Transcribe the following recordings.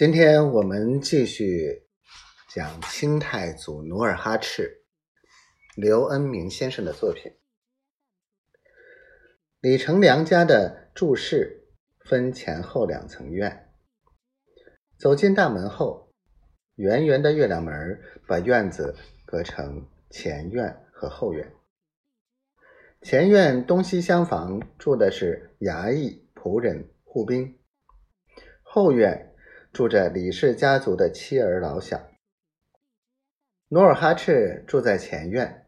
今天我们继续讲清太祖努尔哈赤，刘恩明先生的作品。李成梁家的住室分前后两层院，走进大门后，圆圆的月亮门把院子隔成前院和后院。前院东西厢房住的是衙役、仆人、护兵，后院。住着李氏家族的妻儿老小。努尔哈赤住在前院，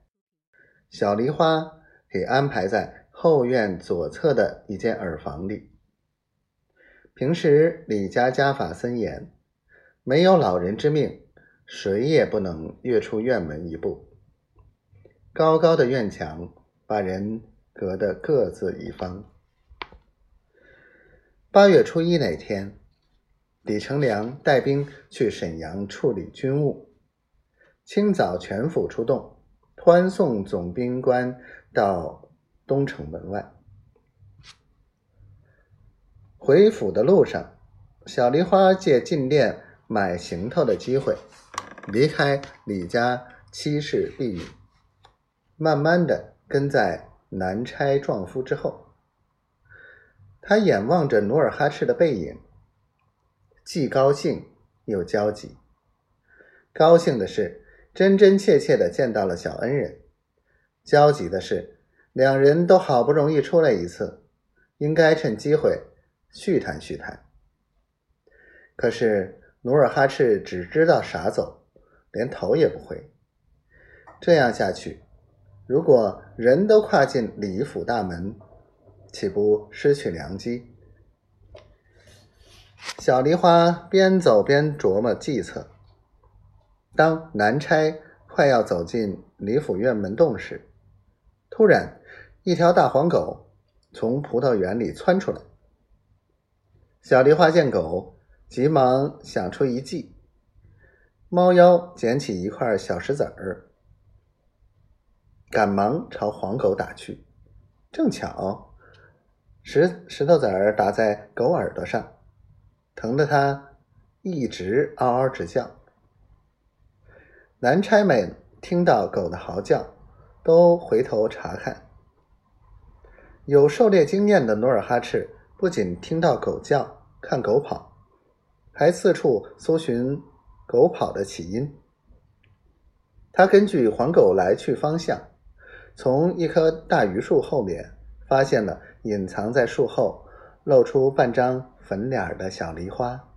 小梨花给安排在后院左侧的一间耳房里。平时李家家法森严，没有老人之命，谁也不能越出院门一步。高高的院墙把人隔得各自一方。八月初一那天。李成梁带兵去沈阳处理军务，清早全府出动，欢送总兵官到东城门外。回府的路上，小梨花借进店买行头的机会，离开李家妻室婢女，慢慢的跟在南差壮夫之后。他眼望着努尔哈赤的背影。既高兴又焦急。高兴的是真真切切的见到了小恩人，焦急的是两人都好不容易出来一次，应该趁机会叙谈叙谈。可是努尔哈赤只知道傻走，连头也不回。这样下去，如果人都跨进李府大门，岂不失去良机？小梨花边走边琢磨计策。当男差快要走进李府院门洞时，突然一条大黄狗从葡萄园里窜出来。小梨花见狗，急忙想出一计，猫腰捡起一块小石子儿，赶忙朝黄狗打去。正巧石石头子儿打在狗耳朵上。疼得他一直嗷嗷直叫。男差们听到狗的嚎叫，都回头查看。有狩猎经验的努尔哈赤不仅听到狗叫、看狗跑，还四处搜寻狗跑的起因。他根据黄狗来去方向，从一棵大榆树后面发现了隐藏在树后。露出半张粉脸的小梨花。